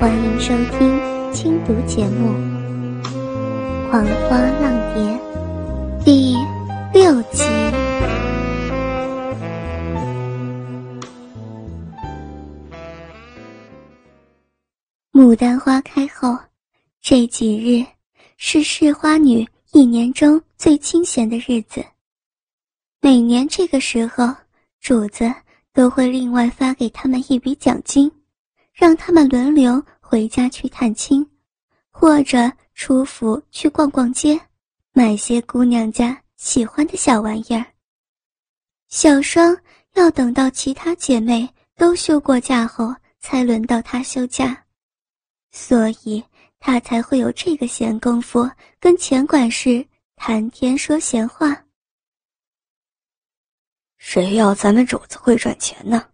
欢迎收听轻读节目《狂花浪蝶》第六集。牡丹花开后，这几日是市花女一年中最清闲的日子。每年这个时候，主子都会另外发给他们一笔奖金。让他们轮流回家去探亲，或者出府去逛逛街，买些姑娘家喜欢的小玩意儿。小双要等到其他姐妹都休过假后，才轮到她休假，所以她才会有这个闲工夫跟钱管事谈天说闲话。谁要咱们主子会赚钱呢？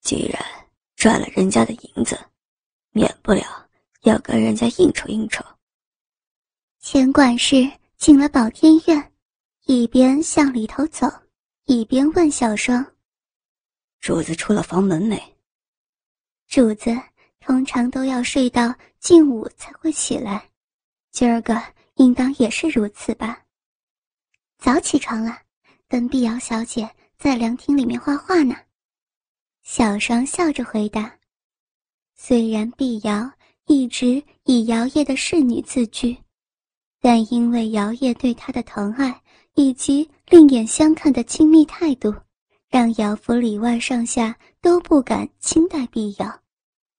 既然。赚了人家的银子，免不了要跟人家应酬应酬。钱管事进了宝天院，一边向里头走，一边问小双：“主子出了房门没？”主子通常都要睡到近午才会起来，今儿个应当也是如此吧？早起床了，跟碧瑶小姐在凉亭里面画画呢。小双笑着回答：“虽然碧瑶一直以姚烨的侍女自居，但因为姚烨对她的疼爱以及另眼相看的亲密态度，让姚府里外上下都不敢轻待碧瑶。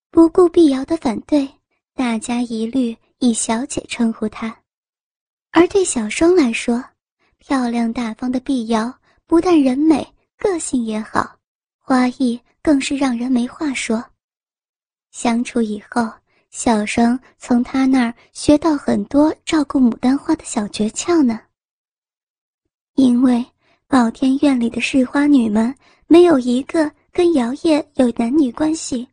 不顾碧瑶的反对，大家一律以小姐称呼她。而对小双来说，漂亮大方的碧瑶不但人美，个性也好，花艺。”更是让人没话说。相处以后，小生从他那儿学到很多照顾牡丹花的小诀窍呢。因为宝天院里的侍花女们没有一个跟姚烨有男女关系，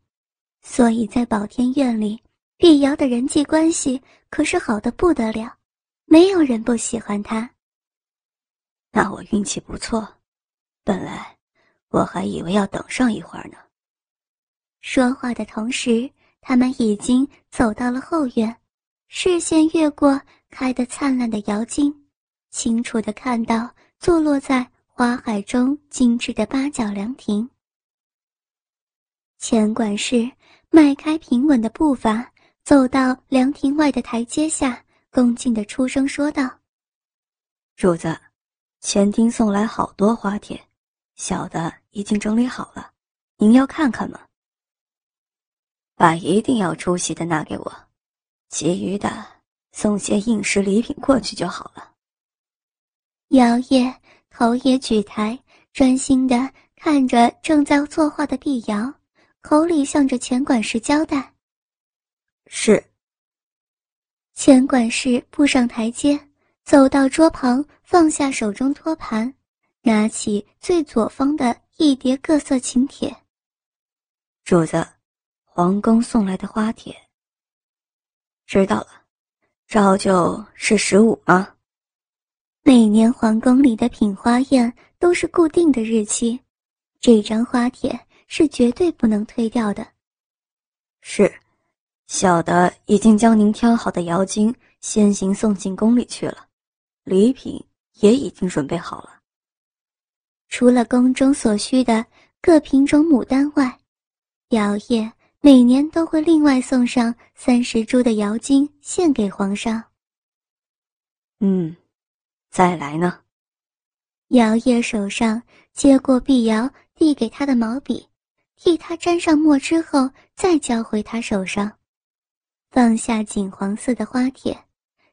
所以在宝天院里，碧瑶的人际关系可是好的不得了，没有人不喜欢她。那我运气不错，本来。我还以为要等上一会儿呢。说话的同时，他们已经走到了后院，视线越过开得灿烂的瑶金，清楚的看到坐落在花海中精致的八角凉亭。钱管事迈开平稳的步伐，走到凉亭外的台阶下，恭敬的出声说道：“主子，前厅送来好多花帖。”小的已经整理好了，您要看看吗？把一定要出席的拿给我，其余的送些应时礼品过去就好了。姚烨头也举抬，专心的看着正在作画的碧瑶，口里向着钱管事交代：“是。”钱管事步上台阶，走到桌旁，放下手中托盘。拿起最左方的一叠各色请帖。主子，皇宫送来的花帖。知道了，照旧是十五吗？每年皇宫里的品花宴都是固定的日期，这张花帖是绝对不能推掉的。是，小的已经将您挑好的瑶金先行送进宫里去了，礼品也已经准备好了。除了宫中所需的各品种牡丹外，姚烨每年都会另外送上三十株的瑶金献给皇上。嗯，再来呢。姚烨手上接过碧瑶递给他的毛笔，替他沾上墨之后，再交回他手上，放下锦黄色的花帖，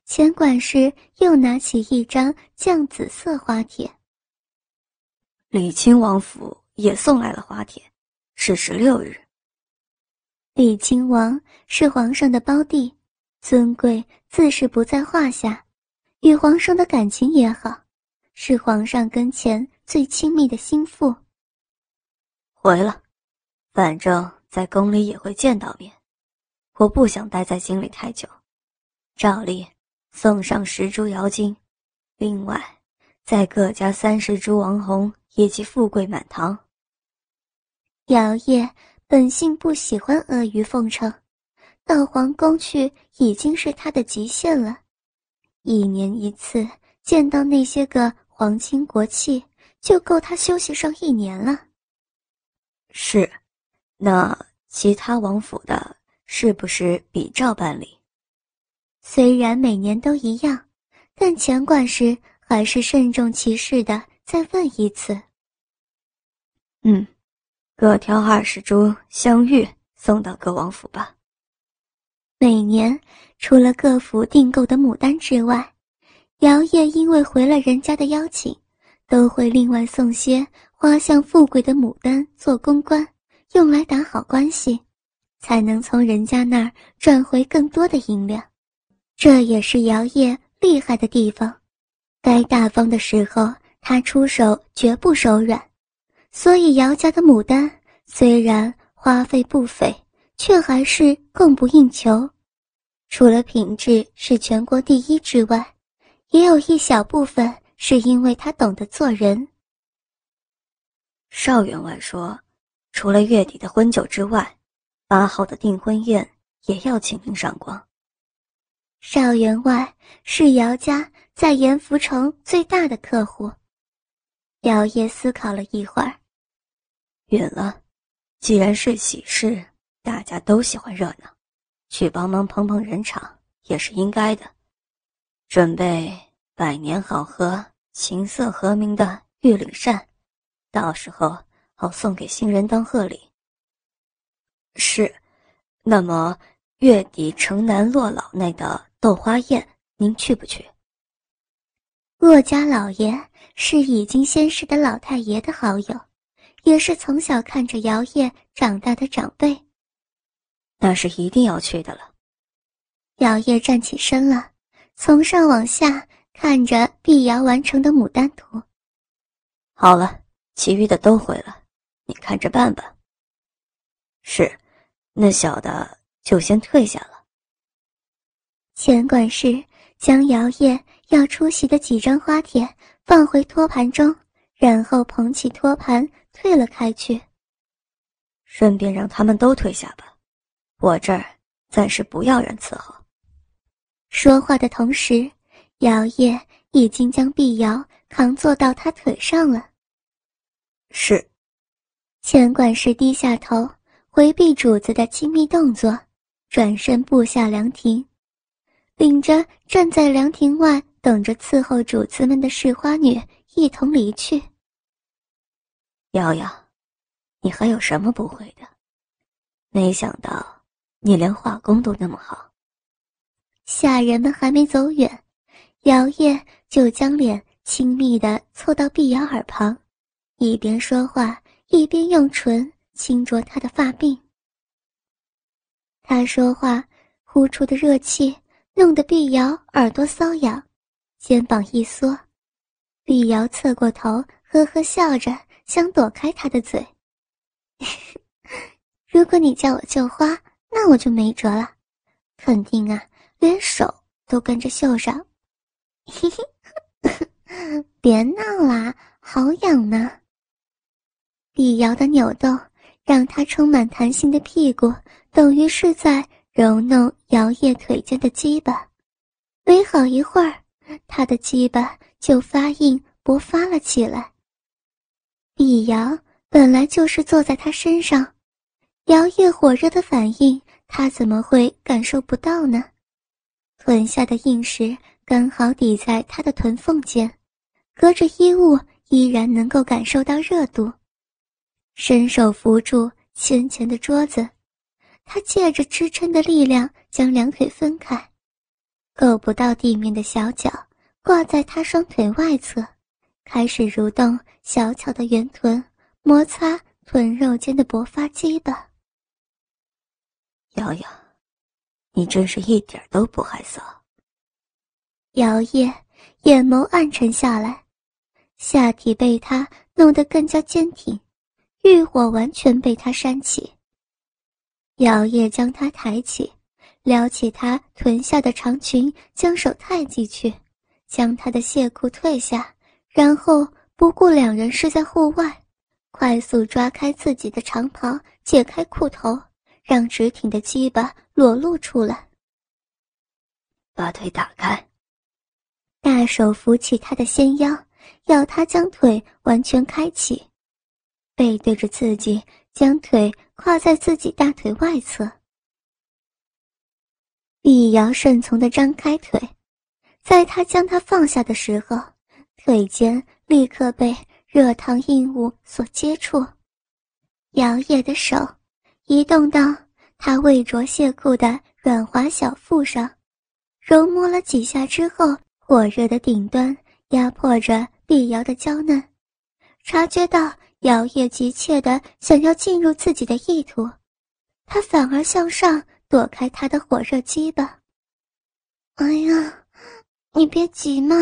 钱管事又拿起一张绛紫色花帖。李亲王府也送来了花帖，是十六日。李亲王是皇上的胞弟，尊贵自是不在话下，与皇上的感情也好，是皇上跟前最亲密的心腹。回了，反正在宫里也会见到面，我不想待在京里太久，照例送上十株瑶金，另外再各加三十株王红。以及富贵满堂。姚烨本性不喜欢阿谀奉承，到皇宫去已经是他的极限了。一年一次见到那些个皇亲国戚，就够他休息上一年了。是，那其他王府的，是不是比照办理？虽然每年都一样，但钱管事还是慎重其事的再问一次。嗯，各挑二十株香玉送到各王府吧。每年除了各府订购的牡丹之外，姚烨因为回了人家的邀请，都会另外送些花香富贵的牡丹做公关，用来打好关系，才能从人家那儿赚回更多的银两。这也是姚烨厉害的地方，该大方的时候他出手绝不手软，所以姚家的牡丹虽然花费不菲，却还是供不应求。除了品质是全国第一之外，也有一小部分是因为他懂得做人。邵员外说，除了月底的婚酒之外，八号的订婚宴也要请您赏光。邵员外是姚家在盐福城最大的客户。姚烨思考了一会儿，允了。既然是喜事，大家都喜欢热闹，去帮忙捧捧人场也是应该的。准备百年好合、琴瑟和鸣的玉领扇，到时候好送给新人当贺礼。是，那么月底城南落老内的。豆花宴，您去不去？骆家老爷是已经仙逝的老太爷的好友，也是从小看着姚烨长大的长辈。那是一定要去的了。姚烨站起身了，从上往下看着碧瑶完成的牡丹图。好了，其余的都会了，你看着办吧。是，那小的就先退下了。钱管事将姚烨要出席的几张花帖放回托盘中，然后捧起托盘退了开去。顺便让他们都退下吧，我这儿暂时不要人伺候。说话的同时，姚烨已经将碧瑶扛坐到他腿上了。是，钱管事低下头回避主子的亲密动作，转身步下凉亭。领着站在凉亭外等着伺候主子们的侍花女一同离去。瑶瑶，你还有什么不会的？没想到你连画工都那么好。下人们还没走远，姚烨就将脸亲密地凑到碧瑶耳旁，一边说话一边用唇轻啄她的发鬓。他说话呼出的热气。弄得碧瑶耳朵瘙痒，肩膀一缩，碧瑶侧过头，呵呵笑着，想躲开他的嘴。如果你叫我绣花，那我就没辙了，肯定啊，连手都跟着绣上。别闹啦，好痒呢。碧瑶的扭动，让她充满弹性的屁股，等于是在。揉弄摇曳腿间的鸡巴，没好一会儿，他的鸡巴就发硬勃发了起来。碧瑶本来就是坐在他身上，摇曳火热的反应，他怎么会感受不到呢？臀下的硬石刚好抵在他的臀缝间，隔着衣物依然能够感受到热度。伸手扶住先前的桌子。他借着支撑的力量将两腿分开，够不到地面的小脚挂在他双腿外侧，开始蠕动小巧的圆臀，摩擦臀肉间的勃发肌吧。瑶瑶，你真是一点都不害臊。摇曳眼眸暗沉下来，下体被他弄得更加坚挺，欲火完全被他煽起。姚烨将他抬起，撩起她臀下的长裙，将手探进去，将她的亵裤褪下，然后不顾两人是在户外，快速抓开自己的长袍，解开裤头，让直挺的鸡巴裸露出来。把腿打开，大手扶起她的纤腰，要她将腿完全开启，背对着自己，将腿跨在自己大腿外侧。碧瑶顺从的张开腿，在他将他放下的时候，腿间立刻被热烫硬物所接触。摇曳的手移动到他未着亵裤的软滑小腹上，揉摸了几下之后，火热的顶端压迫着碧瑶的娇嫩。察觉到摇曳急切的想要进入自己的意图，他反而向上。躲开他的火热鸡巴。哎呀，你别急嘛，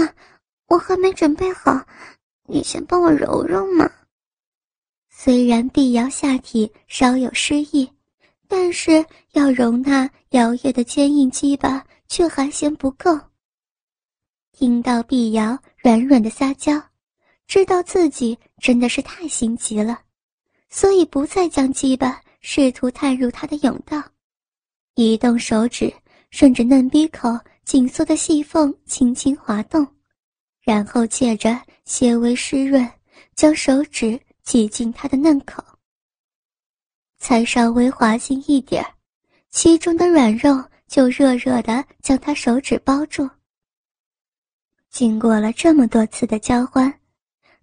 我还没准备好，你先帮我揉揉嘛。虽然碧瑶下体稍有失意，但是要容纳摇曳的坚硬鸡巴却还嫌不够。听到碧瑶软软的撒娇，知道自己真的是太心急了，所以不再将鸡巴试图探入他的甬道。移动手指，顺着嫩逼口紧缩的细缝轻轻滑动，然后借着些微湿润，将手指挤进他的嫩口。才稍微滑进一点其中的软肉就热热的将他手指包住。经过了这么多次的交换，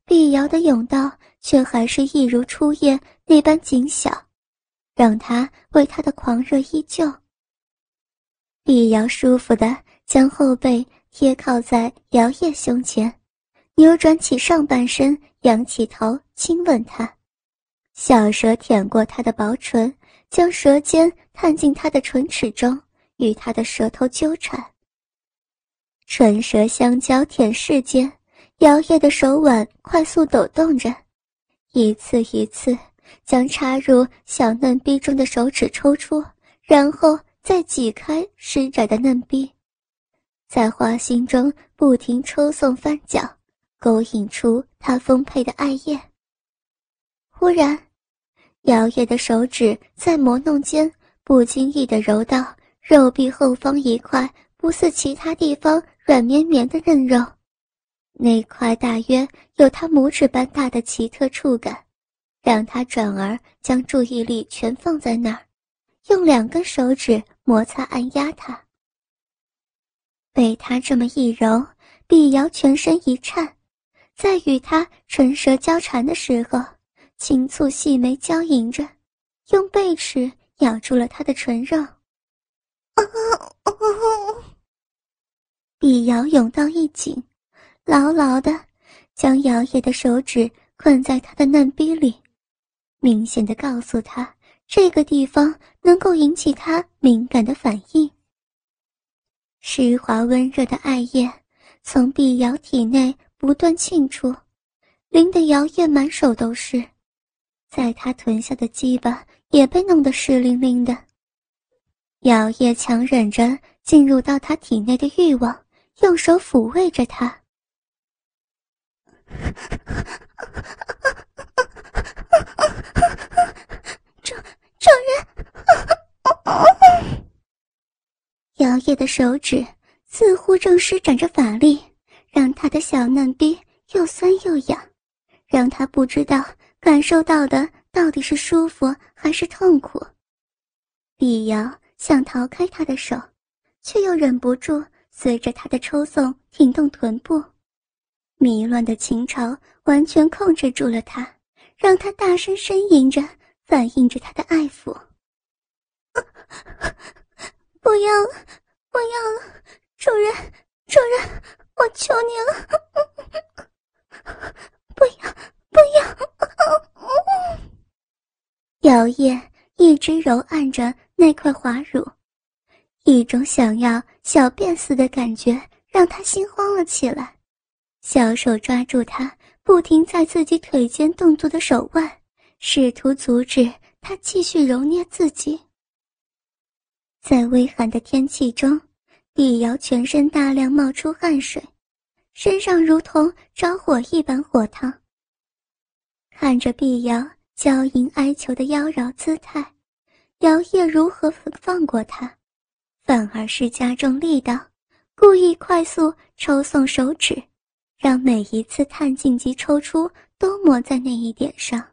碧瑶的甬道却还是一如初夜那般紧小，让他为他的狂热依旧。碧瑶舒服的将后背贴靠在摇曳胸前，扭转起上半身，仰起头亲吻他，小舌舔过他的薄唇，将舌尖探进他的唇齿中，与他的舌头纠缠。唇舌相交舔舐间，摇曳的手腕快速抖动着，一次一次将插入小嫩逼中的手指抽出，然后。再挤开湿窄的嫩壁，在花心中不停抽送翻搅，勾引出他丰沛的爱液。忽然，摇曳的手指在磨弄间不经意地揉到肉壁后方一块不似其他地方软绵绵的嫩肉，那块大约有他拇指般大的奇特触感，让他转而将注意力全放在那儿，用两根手指。摩擦按压他，被他这么一揉，碧瑶全身一颤，在与他唇舌交缠的时候，轻蹙细眉娇吟着，用背齿咬住了他的唇肉。碧瑶甬道一紧，牢牢的将摇曳的手指困在他的嫩逼里，明显的告诉他。这个地方能够引起他敏感的反应。湿滑温热的艾叶从碧瑶体内不断沁出，淋得摇曳满手都是，在他臀下的鸡巴也被弄得湿淋淋的。摇曳强忍着进入到他体内的欲望，用手抚慰着他。主人，摇曳的手指似乎正施展着法力，让他的小嫩逼又酸又痒，让他不知道感受到的到底是舒服还是痛苦。李瑶想逃开他的手，却又忍不住随着他的抽送挺动臀部，迷乱的情潮完全控制住了他，让他大声呻吟着。反映着他的爱抚。不要了，不要了，主人，主人，我求你了，不要，不要！摇曳一直揉按着那块滑乳，一种想要小便似的感觉让他心慌了起来，小手抓住他不停在自己腿间动作的手腕。试图阻止他继续揉捏自己。在微寒的天气中，碧瑶全身大量冒出汗水，身上如同着火一般火烫。看着碧瑶娇吟哀求的妖娆姿态，姚烨如何放过他？反而是加重力道，故意快速抽送手指，让每一次探进及抽出都抹在那一点上。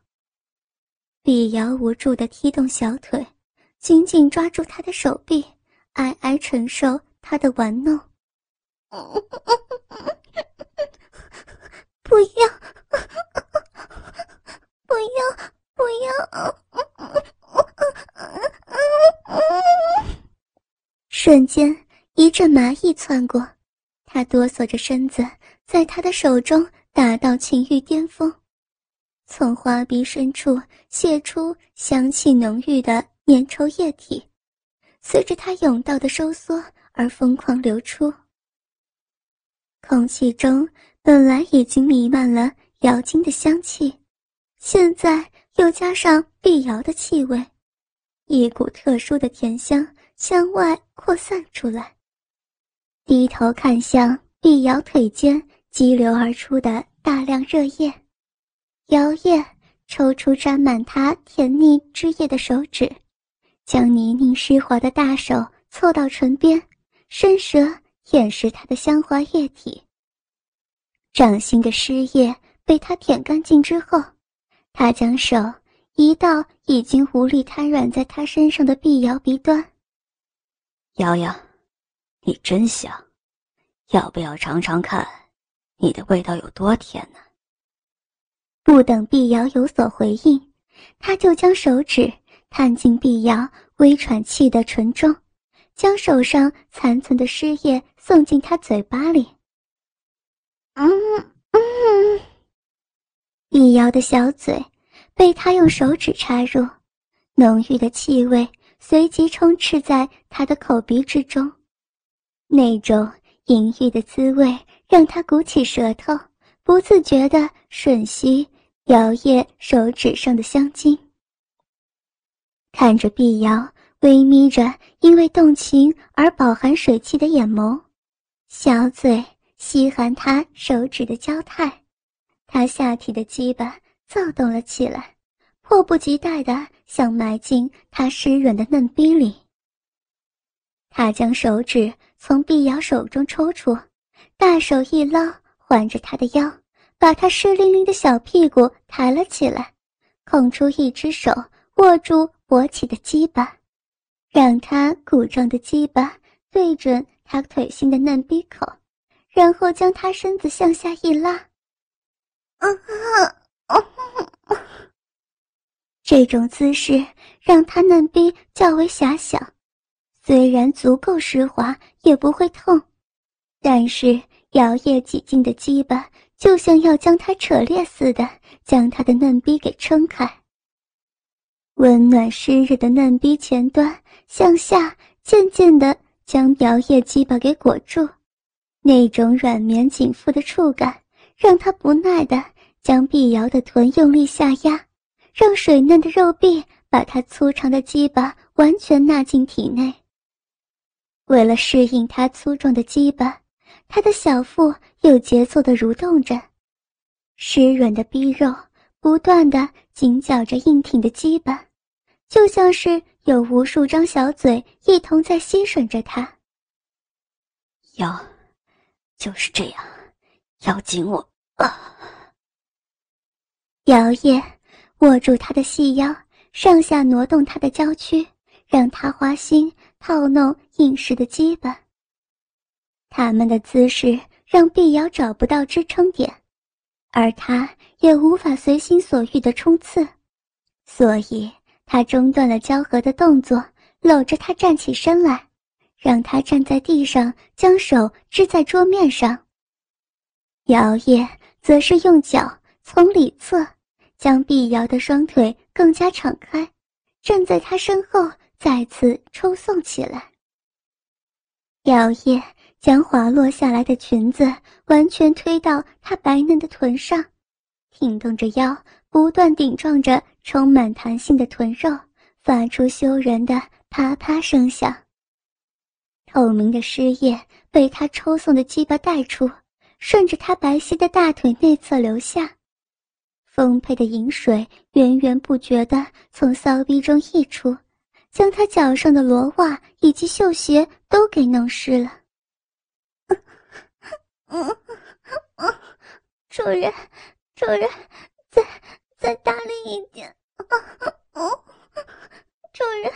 碧瑶无助地踢动小腿，紧紧抓住他的手臂，哀哀承受他的玩弄。不要，不要，不要！瞬间，一阵麻意窜过，他哆嗦着身子，在他的手中达到情欲巅峰，从花鼻深处泄出香气浓郁的粘稠液体，随着他甬道的收缩而疯狂流出。空气中本来已经弥漫了妖精的香气，现在又加上碧瑶的气味，一股特殊的甜香。向外扩散出来。低头看向碧瑶腿间激流而出的大量热液，摇曳抽出沾满他甜腻汁液的手指，将泥泞湿滑的大手凑到唇边，伸舌舔舐他的香滑液体。掌心的湿液被他舔干净之后，他将手移到已经无力瘫软在他身上的碧瑶鼻端。瑶瑶，你真香，要不要尝尝看，你的味道有多甜呢？不等碧瑶有所回应，他就将手指探进碧瑶微喘气的唇中，将手上残存的湿液送进她嘴巴里。嗯嗯，碧瑶的小嘴被他用手指插入，浓郁的气味。随即充斥在他的口鼻之中，那种淫欲的滋味让他鼓起舌头，不自觉地吮吸摇曳手指上的香精。看着碧瑶微眯着因为动情而饱含水汽的眼眸，小嘴吸含他手指的娇态，他下体的鸡巴躁动了起来。迫不及待地想埋进他湿润的嫩逼里。他将手指从碧瑶手中抽出，大手一捞，环着她的腰，把他湿淋淋的小屁股抬了起来，空出一只手握住勃起的鸡巴，让他鼓胀的鸡巴对准他腿心的嫩逼口，然后将他身子向下一拉。嗯嗯嗯。这种姿势让他嫩逼较为狭小，虽然足够湿滑，也不会痛，但是摇曳几近的鸡巴就像要将他扯裂似的，将他的嫩逼给撑开。温暖湿热的嫩逼前端向下渐渐地将表叶鸡巴给裹住，那种软绵紧缚的触感让他不耐的将碧瑶的臀用力下压。让水嫩的肉壁把他粗长的鸡巴完全纳进体内。为了适应他粗壮的鸡巴，他的小腹有节奏地蠕动着，湿润的逼肉不断地紧绞着硬挺的鸡巴，就像是有无数张小嘴一同在吸吮着他。要，就是这样，要紧我啊！摇曳。握住他的细腰，上下挪动他的娇躯，让他花心套弄硬实的鸡巴。他们的姿势让碧瑶找不到支撑点，而他也无法随心所欲的冲刺，所以他中断了交合的动作，搂着他站起身来，让他站在地上，将手支在桌面上。摇曳则是用脚从里侧。将碧瑶的双腿更加敞开，站在她身后，再次抽送起来。摇曳将滑落下来的裙子完全推到她白嫩的臀上，挺动着腰，不断顶撞着充满弹性的臀肉，发出羞人的啪啪声响。透明的湿液被他抽送的鸡巴带出，顺着她白皙的大腿内侧流下。丰沛的饮水源源不绝地从骚逼中溢出，将他脚上的罗袜以及绣鞋都给弄湿了。主人，主人，再再大力一点！主人，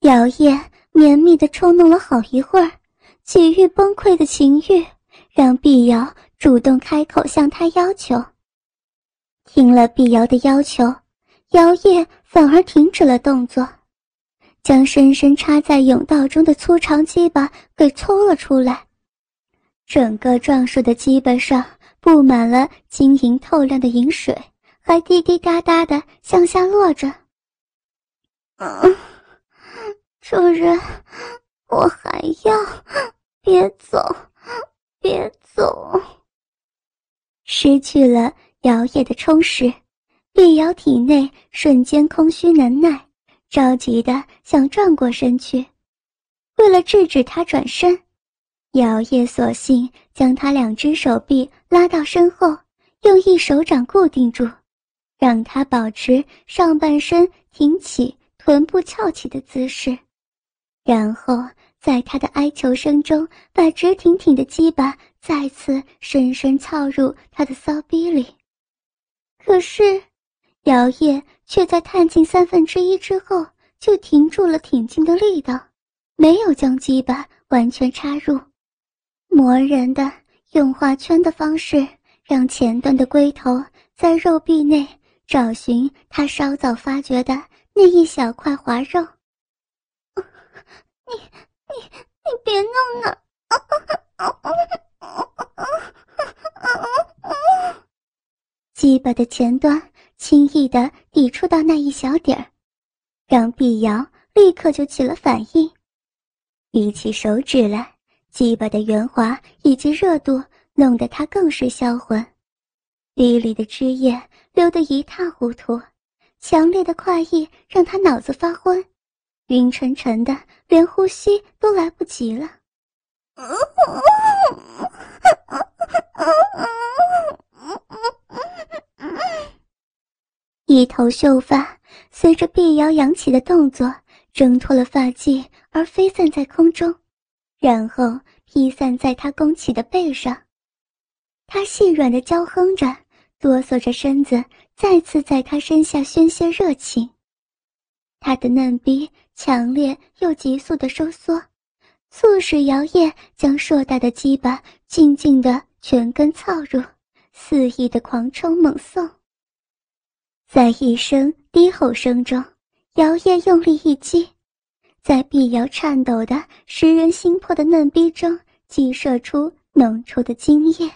摇曳绵密的抽弄了好一会儿。几欲崩溃的情欲，让碧瑶主动开口向他要求。听了碧瑶的要求，姚叶反而停止了动作，将深深插在甬道中的粗长鸡巴给抽了出来。整个壮硕的鸡巴上布满了晶莹透亮的银水，还滴滴答答的向下落着。嗯，主人，我还要。别走，别走！失去了摇曳的充实，碧瑶体内瞬间空虚难耐，着急的想转过身去。为了制止他转身，摇曳索性将他两只手臂拉到身后，用一手掌固定住，让他保持上半身挺起、臀部翘起的姿势，然后。在他的哀求声中，把直挺挺的鸡巴再次深深操入他的骚逼里。可是，姚叶却在探进三分之一之后就停住了挺进的力道，没有将鸡巴完全插入。磨人的用画圈的方式，让前端的龟头在肉壁内找寻他稍早发觉的那一小块滑肉。你。你你别弄了！鸡巴的前端轻易的抵触到那一小点儿，让碧瑶立刻就起了反应。比起手指来，鸡巴的圆滑以及热度弄得他更是销魂，鼻里的汁液流得一塌糊涂，强烈的快意让他脑子发昏。晕沉沉的，连呼吸都来不及了。一头秀发随着碧瑶扬起的动作挣脱了发髻，而飞散在空中，然后披散在他弓起的背上。他细软的娇哼着，哆嗦着身子，再次在他身下宣泄热情。他的嫩逼强烈又急速的收缩，促使姚叶将硕大的鸡巴静静的全根操入，肆意的狂冲猛送。在一声低吼声中，姚叶用力一击，在碧瑶颤抖的、食人心魄的嫩逼中，激射出浓稠的精液。